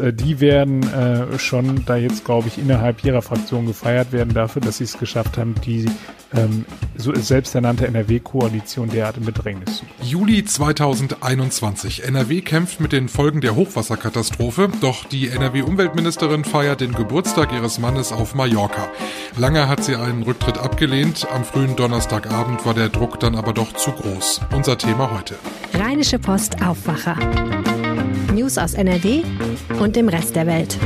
Äh, die werden äh, schon da jetzt, glaube ich, innerhalb ihrer Fraktion gefeiert werden dafür, dass sie es geschafft haben, die ähm, so selbsternannte NRW-Koalition derart in Bedrängnis zu bringen. Juli 2021. NRW kämpft mit den Folgen der Hochwasserkatastrophe, doch die NRW-Umweltministerin feiert den Geburtstag ihres Mannes auf Mallorca. Lange hat sie einen Rücktritt abgelehnt, am frühen Donnerstagabend war der Druck dann aber doch zu groß. Unser Thema heute. Rheinische Post Aufwacher. News aus NRW und dem Rest der Welt.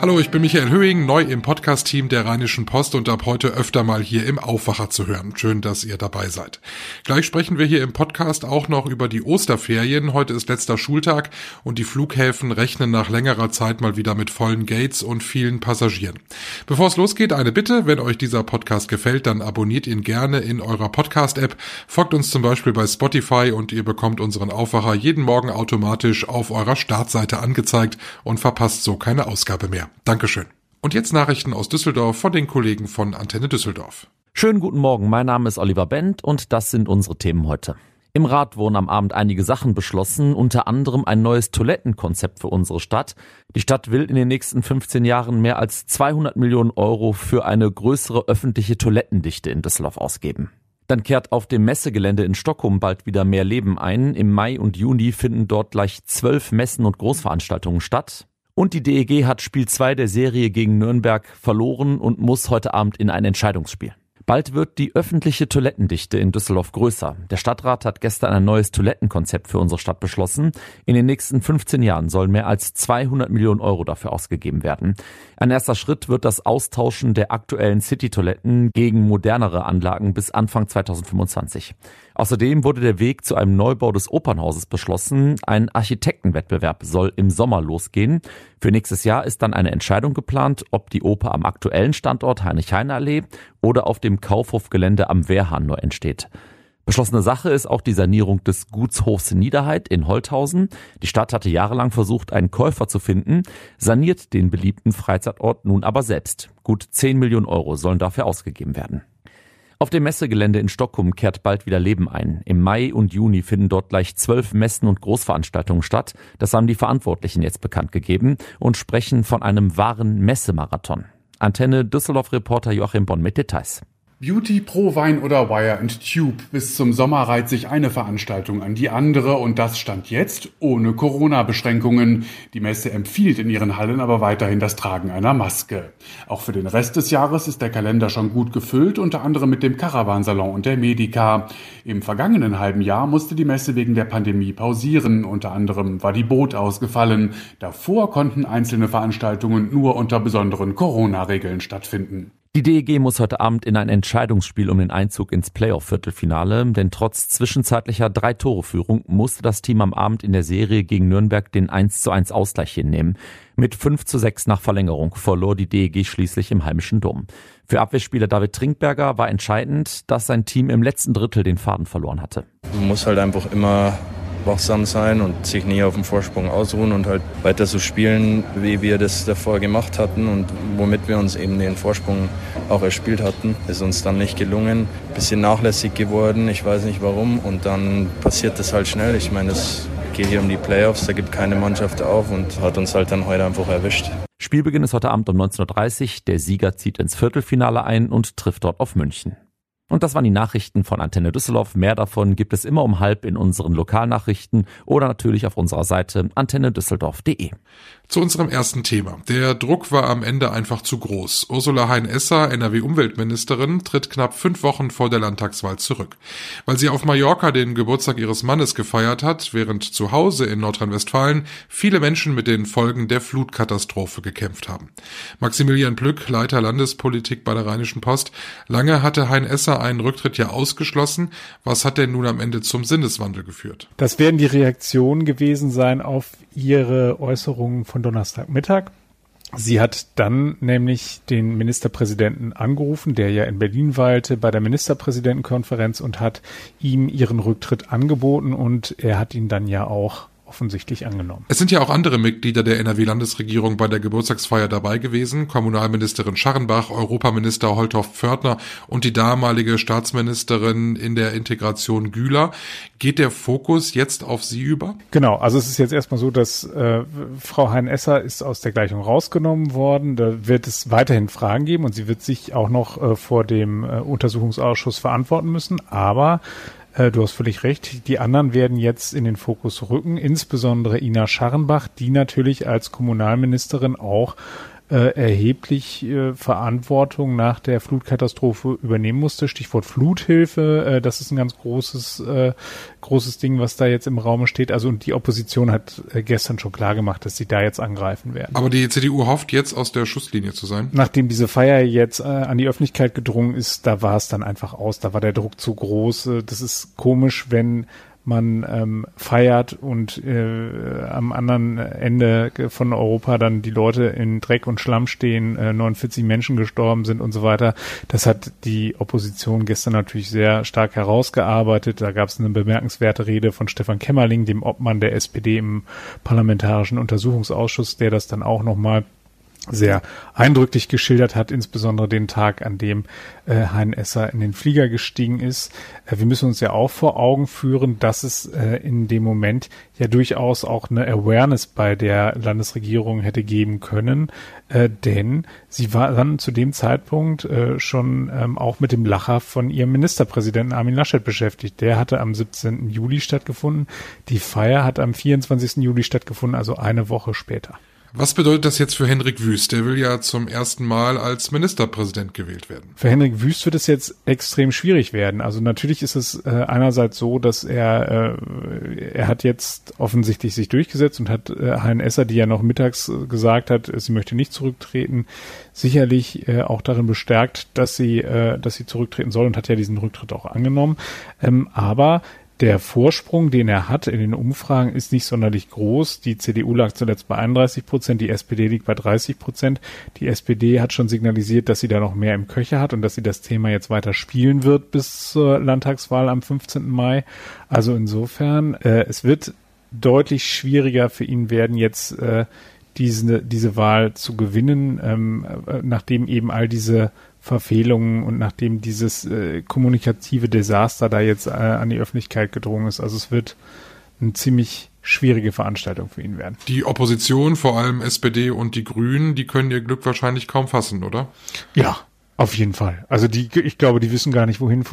Hallo, ich bin Michael Höhing, neu im Podcast-Team der Rheinischen Post und ab heute öfter mal hier im Aufwacher zu hören. Schön, dass ihr dabei seid. Gleich sprechen wir hier im Podcast auch noch über die Osterferien. Heute ist letzter Schultag und die Flughäfen rechnen nach längerer Zeit mal wieder mit vollen Gates und vielen Passagieren. Bevor es losgeht, eine Bitte. Wenn euch dieser Podcast gefällt, dann abonniert ihn gerne in eurer Podcast-App. Folgt uns zum Beispiel bei Spotify und ihr bekommt unseren Aufwacher jeden Morgen automatisch auf eurer Startseite angezeigt und verpasst so keine Ausgabe mehr. Dankeschön. Und jetzt Nachrichten aus Düsseldorf von den Kollegen von Antenne Düsseldorf. Schönen guten Morgen, mein Name ist Oliver Bent und das sind unsere Themen heute. Im Rat wurden am Abend einige Sachen beschlossen, unter anderem ein neues Toilettenkonzept für unsere Stadt. Die Stadt will in den nächsten 15 Jahren mehr als 200 Millionen Euro für eine größere öffentliche Toilettendichte in Düsseldorf ausgeben. Dann kehrt auf dem Messegelände in Stockholm bald wieder mehr Leben ein. Im Mai und Juni finden dort gleich zwölf Messen und Großveranstaltungen statt. Und die DEG hat Spiel 2 der Serie gegen Nürnberg verloren und muss heute Abend in ein Entscheidungsspiel. Bald wird die öffentliche Toilettendichte in Düsseldorf größer. Der Stadtrat hat gestern ein neues Toilettenkonzept für unsere Stadt beschlossen. In den nächsten 15 Jahren sollen mehr als 200 Millionen Euro dafür ausgegeben werden. Ein erster Schritt wird das Austauschen der aktuellen City-Toiletten gegen modernere Anlagen bis Anfang 2025. Außerdem wurde der Weg zu einem Neubau des Opernhauses beschlossen. Ein Architektenwettbewerb soll im Sommer losgehen. Für nächstes Jahr ist dann eine Entscheidung geplant, ob die Oper am aktuellen Standort Heinrich-Heine-Allee oder auf dem Kaufhofgelände am Wehrhahn neu entsteht. Beschlossene Sache ist auch die Sanierung des Gutshofs Niederheit in Holthausen. Die Stadt hatte jahrelang versucht, einen Käufer zu finden, saniert den beliebten Freizeitort nun aber selbst. Gut 10 Millionen Euro sollen dafür ausgegeben werden. Auf dem Messegelände in Stockholm kehrt bald wieder Leben ein. Im Mai und Juni finden dort gleich zwölf Messen und Großveranstaltungen statt. Das haben die Verantwortlichen jetzt bekannt gegeben und sprechen von einem wahren Messemarathon. Antenne Düsseldorf-Reporter Joachim Bonn mit Details. Beauty pro Wein oder Wire and Tube. Bis zum Sommer reiht sich eine Veranstaltung an die andere und das stand jetzt ohne Corona-Beschränkungen. Die Messe empfiehlt in ihren Hallen aber weiterhin das Tragen einer Maske. Auch für den Rest des Jahres ist der Kalender schon gut gefüllt, unter anderem mit dem Caravansalon und der Medica. Im vergangenen halben Jahr musste die Messe wegen der Pandemie pausieren. Unter anderem war die Boot ausgefallen. Davor konnten einzelne Veranstaltungen nur unter besonderen Corona-Regeln stattfinden. Die DEG muss heute Abend in ein Entscheidungsspiel um den Einzug ins Playoff-Viertelfinale, denn trotz zwischenzeitlicher Drei-Tore-Führung musste das Team am Abend in der Serie gegen Nürnberg den 1 zu 1 Ausgleich hinnehmen. Mit 5 zu 6 nach Verlängerung verlor die DEG schließlich im heimischen Dom. Für Abwehrspieler David Trinkberger war entscheidend, dass sein Team im letzten Drittel den Faden verloren hatte. Man muss halt einfach immer wachsam sein und sich nie auf dem Vorsprung ausruhen und halt weiter so spielen, wie wir das davor gemacht hatten und womit wir uns eben den Vorsprung auch erspielt hatten. Ist uns dann nicht gelungen, bisschen nachlässig geworden, ich weiß nicht warum und dann passiert das halt schnell. Ich meine, es geht hier um die Playoffs, da gibt keine Mannschaft auf und hat uns halt dann heute einfach erwischt. Spielbeginn ist heute Abend um 19.30 Uhr. Der Sieger zieht ins Viertelfinale ein und trifft dort auf München. Und das waren die Nachrichten von Antenne Düsseldorf. Mehr davon gibt es immer um halb in unseren Lokalnachrichten oder natürlich auf unserer Seite antennedüsseldorf.de. Zu unserem ersten Thema. Der Druck war am Ende einfach zu groß. Ursula Hein-Esser, NRW-Umweltministerin, tritt knapp fünf Wochen vor der Landtagswahl zurück. Weil sie auf Mallorca den Geburtstag ihres Mannes gefeiert hat, während zu Hause in Nordrhein-Westfalen viele Menschen mit den Folgen der Flutkatastrophe gekämpft haben. Maximilian Plück, Leiter Landespolitik bei der Rheinischen Post. Lange hatte Hein-Esser einen Rücktritt ja ausgeschlossen. Was hat denn nun am Ende zum Sinneswandel geführt? Das werden die Reaktionen gewesen sein auf ihre Äußerungen von Donnerstagmittag. Sie hat dann nämlich den Ministerpräsidenten angerufen, der ja in Berlin weilte, bei der Ministerpräsidentenkonferenz und hat ihm ihren Rücktritt angeboten und er hat ihn dann ja auch offensichtlich angenommen. Es sind ja auch andere Mitglieder der NRW-Landesregierung bei der Geburtstagsfeier dabei gewesen. Kommunalministerin Scharrenbach, Europaminister Holthoff Pförtner und die damalige Staatsministerin in der Integration Güler. Geht der Fokus jetzt auf sie über? Genau, also es ist jetzt erstmal so, dass äh, Frau Hein-Esser ist aus der Gleichung rausgenommen worden. Da wird es weiterhin Fragen geben und sie wird sich auch noch äh, vor dem äh, Untersuchungsausschuss verantworten müssen. Aber äh, du hast völlig recht. Die anderen werden jetzt in den Fokus rücken, insbesondere Ina Scharrenbach, die natürlich als Kommunalministerin auch äh, erheblich äh, Verantwortung nach der Flutkatastrophe übernehmen musste. Stichwort Fluthilfe, äh, das ist ein ganz großes, äh, großes Ding, was da jetzt im Raum steht. Also und die Opposition hat äh, gestern schon klar gemacht, dass sie da jetzt angreifen werden. Aber die CDU hofft jetzt aus der Schusslinie zu sein. Nachdem diese Feier jetzt äh, an die Öffentlichkeit gedrungen ist, da war es dann einfach aus, da war der Druck zu groß. Äh, das ist komisch, wenn man ähm, feiert und äh, am anderen Ende von Europa dann die Leute in Dreck und Schlamm stehen, äh, 49 Menschen gestorben sind und so weiter. Das hat die Opposition gestern natürlich sehr stark herausgearbeitet. Da gab es eine bemerkenswerte Rede von Stefan Kämmerling, dem Obmann der SPD im Parlamentarischen Untersuchungsausschuss, der das dann auch nochmal sehr eindrücklich geschildert hat, insbesondere den Tag, an dem äh, Hein Esser in den Flieger gestiegen ist. Äh, wir müssen uns ja auch vor Augen führen, dass es äh, in dem Moment ja durchaus auch eine Awareness bei der Landesregierung hätte geben können, äh, denn sie war dann zu dem Zeitpunkt äh, schon ähm, auch mit dem Lacher von ihrem Ministerpräsidenten Armin Laschet beschäftigt. Der hatte am 17. Juli stattgefunden. Die Feier hat am 24. Juli stattgefunden, also eine Woche später. Was bedeutet das jetzt für Henrik Wüst? Der will ja zum ersten Mal als Ministerpräsident gewählt werden. Für Henrik Wüst wird es jetzt extrem schwierig werden. Also natürlich ist es äh, einerseits so, dass er äh, er hat jetzt offensichtlich sich durchgesetzt und hat äh, Hein Esser, die ja noch mittags äh, gesagt hat, sie möchte nicht zurücktreten, sicherlich äh, auch darin bestärkt, dass sie äh, dass sie zurücktreten soll und hat ja diesen Rücktritt auch angenommen. Ähm, aber der Vorsprung, den er hat in den Umfragen, ist nicht sonderlich groß. Die CDU lag zuletzt bei 31 Prozent, die SPD liegt bei 30 Prozent. Die SPD hat schon signalisiert, dass sie da noch mehr im Köcher hat und dass sie das Thema jetzt weiter spielen wird bis zur Landtagswahl am 15. Mai. Also insofern, äh, es wird deutlich schwieriger für ihn werden, jetzt äh, diese, diese Wahl zu gewinnen, ähm, äh, nachdem eben all diese Verfehlungen und nachdem dieses äh, kommunikative Desaster da jetzt äh, an die Öffentlichkeit gedrungen ist. Also es wird eine ziemlich schwierige Veranstaltung für ihn werden. Die Opposition, vor allem SPD und die Grünen, die können ihr Glück wahrscheinlich kaum fassen, oder? Ja, auf jeden Fall. Also die, ich glaube, die wissen gar nicht, wohin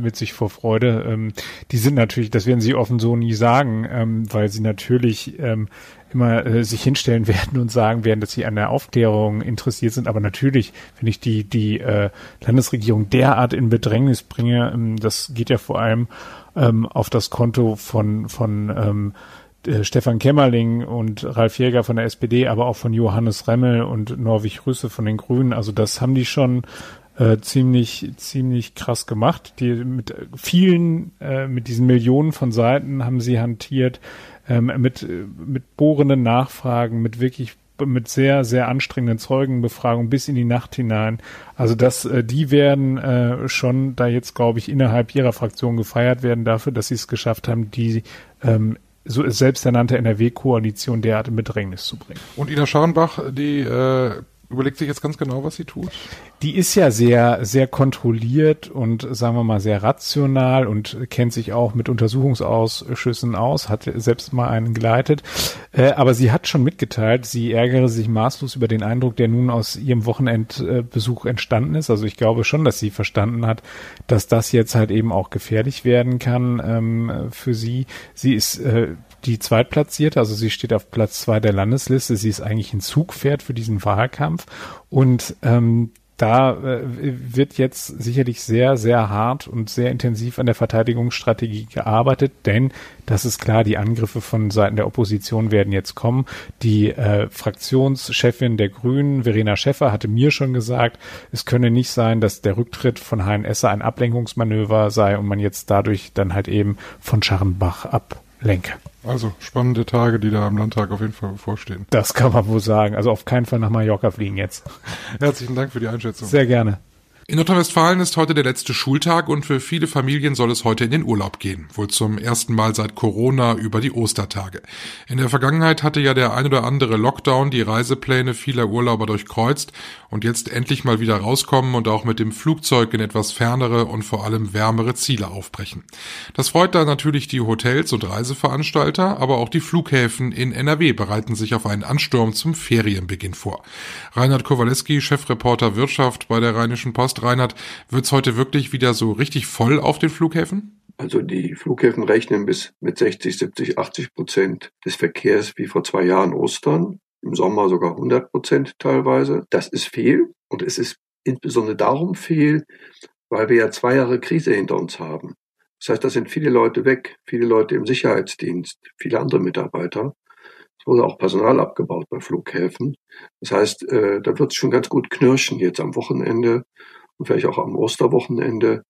mit sich vor Freude. Ähm, die sind natürlich, das werden sie offen so nie sagen, ähm, weil sie natürlich ähm, immer äh, sich hinstellen werden und sagen werden, dass sie an der Aufklärung interessiert sind. Aber natürlich, wenn ich die, die äh, Landesregierung derart in Bedrängnis bringe, ähm, das geht ja vor allem ähm, auf das Konto von, von ähm, äh, Stefan Kämmerling und Ralf Jäger von der SPD, aber auch von Johannes Remmel und Norwig Rüsse von den Grünen. Also das haben die schon äh, ziemlich ziemlich krass gemacht. Die mit vielen äh, mit diesen Millionen von Seiten haben sie hantiert ähm, mit mit bohrenden Nachfragen, mit wirklich mit sehr sehr anstrengenden Zeugenbefragungen bis in die Nacht hinein. Also das äh, die werden äh, schon da jetzt glaube ich innerhalb ihrer Fraktion gefeiert werden dafür, dass sie es geschafft haben, die ähm, so selbsternannte NRW-Koalition derart in Bedrängnis zu bringen. Und Ina Scharnbach, die äh, überlegt sich jetzt ganz genau, was sie tut? Die ist ja sehr, sehr kontrolliert und sagen wir mal sehr rational und kennt sich auch mit Untersuchungsausschüssen aus, hat selbst mal einen geleitet. Äh, aber sie hat schon mitgeteilt, sie ärgere sich maßlos über den Eindruck, der nun aus ihrem Wochenendbesuch entstanden ist. Also ich glaube schon, dass sie verstanden hat, dass das jetzt halt eben auch gefährlich werden kann ähm, für sie. Sie ist äh, die Zweitplatzierte, also sie steht auf Platz zwei der Landesliste. Sie ist eigentlich ein Zugpferd für diesen Wahlkampf und ähm, da äh, wird jetzt sicherlich sehr, sehr hart und sehr intensiv an der Verteidigungsstrategie gearbeitet, denn das ist klar, die Angriffe von Seiten der Opposition werden jetzt kommen. Die äh, Fraktionschefin der Grünen, Verena Schäffer, hatte mir schon gesagt, es könne nicht sein, dass der Rücktritt von HNS ein Ablenkungsmanöver sei und man jetzt dadurch dann halt eben von Scharrenbach ablenke. Also spannende Tage, die da am Landtag auf jeden Fall bevorstehen. Das kann man wohl sagen. Also auf keinen Fall nach Mallorca fliegen jetzt. Herzlichen Dank für die Einschätzung. Sehr gerne. In Nordrhein-Westfalen ist heute der letzte Schultag und für viele Familien soll es heute in den Urlaub gehen. Wohl zum ersten Mal seit Corona über die Ostertage. In der Vergangenheit hatte ja der ein oder andere Lockdown die Reisepläne vieler Urlauber durchkreuzt und jetzt endlich mal wieder rauskommen und auch mit dem Flugzeug in etwas fernere und vor allem wärmere Ziele aufbrechen. Das freut da natürlich die Hotels und Reiseveranstalter, aber auch die Flughäfen in NRW bereiten sich auf einen Ansturm zum Ferienbeginn vor. Reinhard Kowaleski, Chefreporter Wirtschaft bei der Rheinischen Post hast, Reinhard, wird es heute wirklich wieder so richtig voll auf den Flughäfen? Also die Flughäfen rechnen bis mit 60, 70, 80 Prozent des Verkehrs wie vor zwei Jahren Ostern. Im Sommer sogar 100 Prozent teilweise. Das ist viel und es ist insbesondere darum viel, weil wir ja zwei Jahre Krise hinter uns haben. Das heißt, da sind viele Leute weg, viele Leute im Sicherheitsdienst, viele andere Mitarbeiter. Es wurde auch Personal abgebaut bei Flughäfen. Das heißt, äh, da wird es schon ganz gut knirschen jetzt am Wochenende und vielleicht auch am Osterwochenende,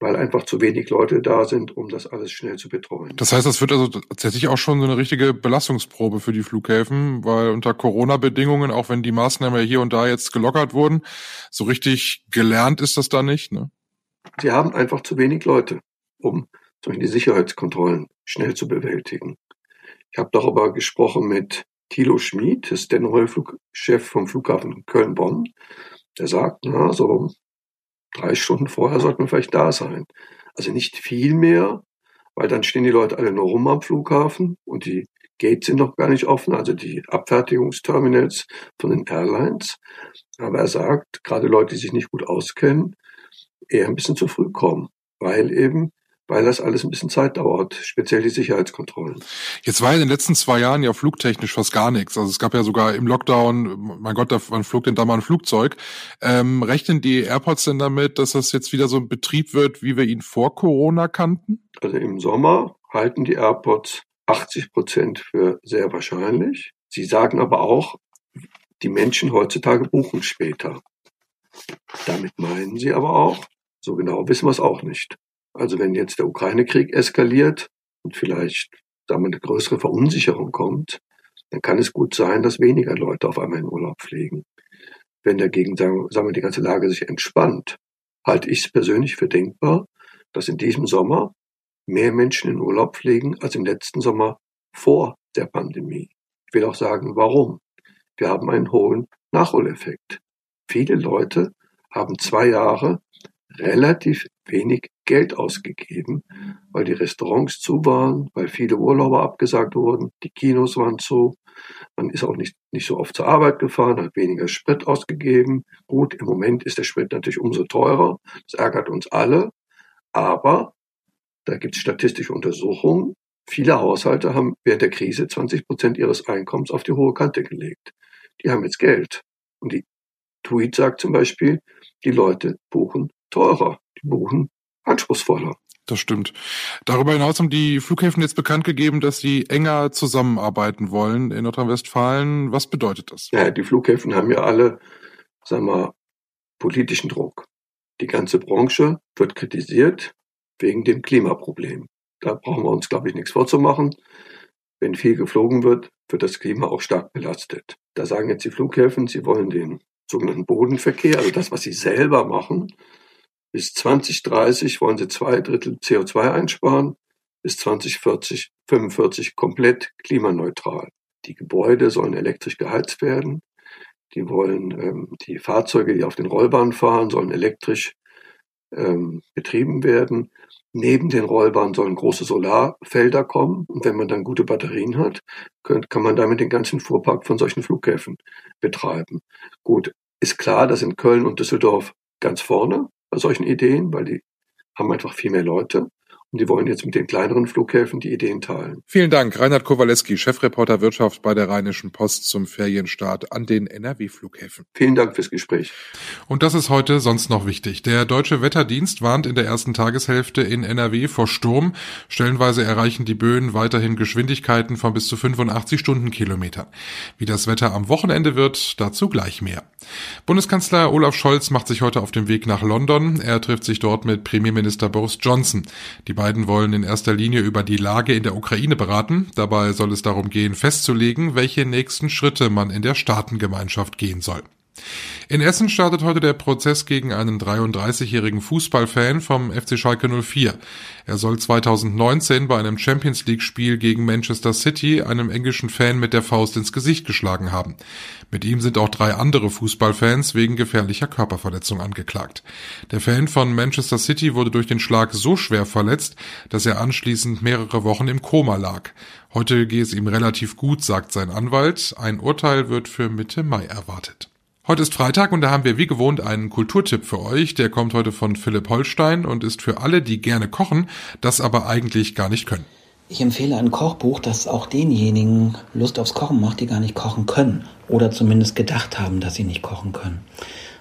weil einfach zu wenig Leute da sind, um das alles schnell zu betreuen. Das heißt, das wird also tatsächlich auch schon so eine richtige Belastungsprobe für die Flughäfen, weil unter Corona-Bedingungen, auch wenn die Maßnahmen hier und da jetzt gelockert wurden, so richtig gelernt ist das da nicht, ne? Sie haben einfach zu wenig Leute, um zum Beispiel die Sicherheitskontrollen schnell zu bewältigen. Ich habe darüber gesprochen mit Thilo Schmid, das ist der neue Flugchef vom Flughafen Köln-Bonn. Der sagt, na, so drei Stunden vorher sollte man vielleicht da sein. Also nicht viel mehr, weil dann stehen die Leute alle nur rum am Flughafen und die Gates sind noch gar nicht offen, also die Abfertigungsterminals von den Airlines. Aber er sagt, gerade Leute, die sich nicht gut auskennen, eher ein bisschen zu früh kommen, weil eben weil das alles ein bisschen Zeit dauert, speziell die Sicherheitskontrollen. Jetzt war in den letzten zwei Jahren ja flugtechnisch fast gar nichts. Also es gab ja sogar im Lockdown, mein Gott, man flog denn da mal ein Flugzeug. Ähm, rechnen die Airports denn damit, dass das jetzt wieder so ein Betrieb wird, wie wir ihn vor Corona kannten? Also im Sommer halten die Airports 80 Prozent für sehr wahrscheinlich. Sie sagen aber auch, die Menschen heutzutage buchen später. Damit meinen sie aber auch, so genau wissen wir es auch nicht. Also wenn jetzt der Ukraine-Krieg eskaliert und vielleicht sagen eine größere Verunsicherung kommt, dann kann es gut sein, dass weniger Leute auf einmal in Urlaub fliegen. Wenn dagegen, sagen wir, die ganze Lage sich entspannt, halte ich es persönlich für denkbar, dass in diesem Sommer mehr Menschen in Urlaub fliegen als im letzten Sommer vor der Pandemie. Ich will auch sagen, warum. Wir haben einen hohen Nachholeffekt. Viele Leute haben zwei Jahre relativ wenig Geld ausgegeben, weil die Restaurants zu waren, weil viele Urlauber abgesagt wurden, die Kinos waren zu, man ist auch nicht, nicht so oft zur Arbeit gefahren, hat weniger Sprit ausgegeben. Gut, im Moment ist der Sprit natürlich umso teurer, das ärgert uns alle, aber da gibt es statistische Untersuchungen. Viele Haushalte haben während der Krise 20 Prozent ihres Einkommens auf die hohe Kante gelegt. Die haben jetzt Geld. Und die Tweet sagt zum Beispiel, die Leute buchen teurer, die buchen anspruchsvoller. Das stimmt. Darüber hinaus haben die Flughäfen jetzt bekannt gegeben, dass sie enger zusammenarbeiten wollen in Nordrhein-Westfalen. Was bedeutet das? Ja, die Flughäfen haben ja alle, sagen wir, politischen Druck. Die ganze Branche wird kritisiert wegen dem Klimaproblem. Da brauchen wir uns, glaube ich, nichts vorzumachen. Wenn viel geflogen wird, wird das Klima auch stark belastet. Da sagen jetzt die Flughäfen, sie wollen den sogenannten Bodenverkehr, also das, was sie selber machen, bis 2030 wollen sie zwei Drittel CO2 einsparen, bis 2040, 45 komplett klimaneutral. Die Gebäude sollen elektrisch geheizt werden. Die wollen, ähm, die Fahrzeuge, die auf den Rollbahnen fahren, sollen elektrisch ähm, betrieben werden. Neben den Rollbahnen sollen große Solarfelder kommen. Und wenn man dann gute Batterien hat, könnt, kann man damit den ganzen Fuhrpark von solchen Flughäfen betreiben. Gut, ist klar, dass in Köln und Düsseldorf ganz vorne bei solchen Ideen, weil die haben einfach viel mehr Leute. Und die wollen jetzt mit den kleineren Flughäfen die Ideen teilen. Vielen Dank, Reinhard Kowaleski, Chefreporter Wirtschaft bei der Rheinischen Post zum Ferienstart an den NRW-Flughäfen. Vielen Dank fürs Gespräch. Und das ist heute sonst noch wichtig. Der Deutsche Wetterdienst warnt in der ersten Tageshälfte in NRW vor Sturm. Stellenweise erreichen die Böen weiterhin Geschwindigkeiten von bis zu 85 Stundenkilometern. Wie das Wetter am Wochenende wird, dazu gleich mehr. Bundeskanzler Olaf Scholz macht sich heute auf den Weg nach London. Er trifft sich dort mit Premierminister Boris Johnson. Die beiden wollen in erster Linie über die Lage in der Ukraine beraten. Dabei soll es darum gehen, festzulegen, welche nächsten Schritte man in der Staatengemeinschaft gehen soll. In Essen startet heute der Prozess gegen einen 33-jährigen Fußballfan vom FC Schalke 04. Er soll 2019 bei einem Champions League Spiel gegen Manchester City einem englischen Fan mit der Faust ins Gesicht geschlagen haben. Mit ihm sind auch drei andere Fußballfans wegen gefährlicher Körperverletzung angeklagt. Der Fan von Manchester City wurde durch den Schlag so schwer verletzt, dass er anschließend mehrere Wochen im Koma lag. Heute gehe es ihm relativ gut, sagt sein Anwalt. Ein Urteil wird für Mitte Mai erwartet. Heute ist Freitag und da haben wir wie gewohnt einen Kulturtipp für euch. Der kommt heute von Philipp Holstein und ist für alle, die gerne kochen, das aber eigentlich gar nicht können. Ich empfehle ein Kochbuch, das auch denjenigen Lust aufs Kochen macht, die gar nicht kochen können oder zumindest gedacht haben, dass sie nicht kochen können.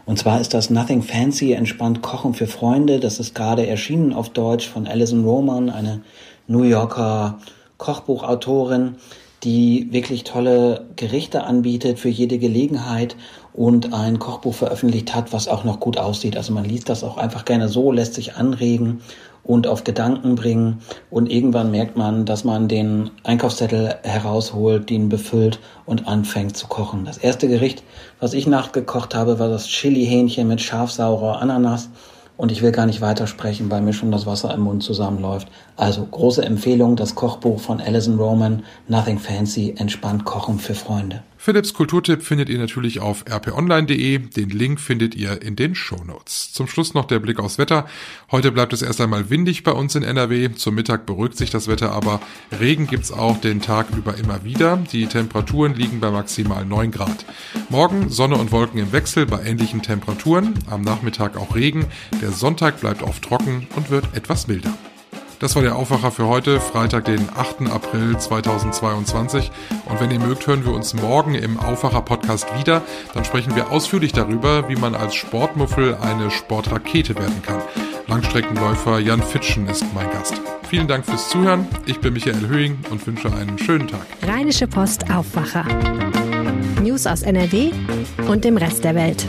Und zwar ist das Nothing Fancy, entspannt Kochen für Freunde. Das ist gerade erschienen auf Deutsch von Alison Roman, eine New Yorker Kochbuchautorin, die wirklich tolle Gerichte anbietet für jede Gelegenheit und ein Kochbuch veröffentlicht hat, was auch noch gut aussieht. Also man liest das auch einfach gerne so, lässt sich anregen und auf Gedanken bringen und irgendwann merkt man, dass man den Einkaufszettel herausholt, den befüllt und anfängt zu kochen. Das erste Gericht, was ich nachgekocht habe, war das Chili-Hähnchen mit scharfsaurer Ananas und ich will gar nicht weitersprechen, weil mir schon das Wasser im Mund zusammenläuft. Also große Empfehlung, das Kochbuch von Alison Roman, Nothing Fancy, entspannt kochen für Freunde. Philips Kulturtipp findet ihr natürlich auf rponline.de. Den Link findet ihr in den Shownotes. Zum Schluss noch der Blick aufs Wetter. Heute bleibt es erst einmal windig bei uns in NRW. Zum Mittag beruhigt sich das Wetter aber. Regen gibt's auch den Tag über immer wieder. Die Temperaturen liegen bei maximal 9 Grad. Morgen Sonne und Wolken im Wechsel bei ähnlichen Temperaturen. Am Nachmittag auch Regen. Der Sonntag bleibt oft trocken und wird etwas milder. Das war der Aufwacher für heute, Freitag, den 8. April 2022. Und wenn ihr mögt, hören wir uns morgen im Aufwacher-Podcast wieder. Dann sprechen wir ausführlich darüber, wie man als Sportmuffel eine Sportrakete werden kann. Langstreckenläufer Jan Fitschen ist mein Gast. Vielen Dank fürs Zuhören. Ich bin Michael Höhing und wünsche einen schönen Tag. Rheinische Post Aufwacher. News aus NRW und dem Rest der Welt.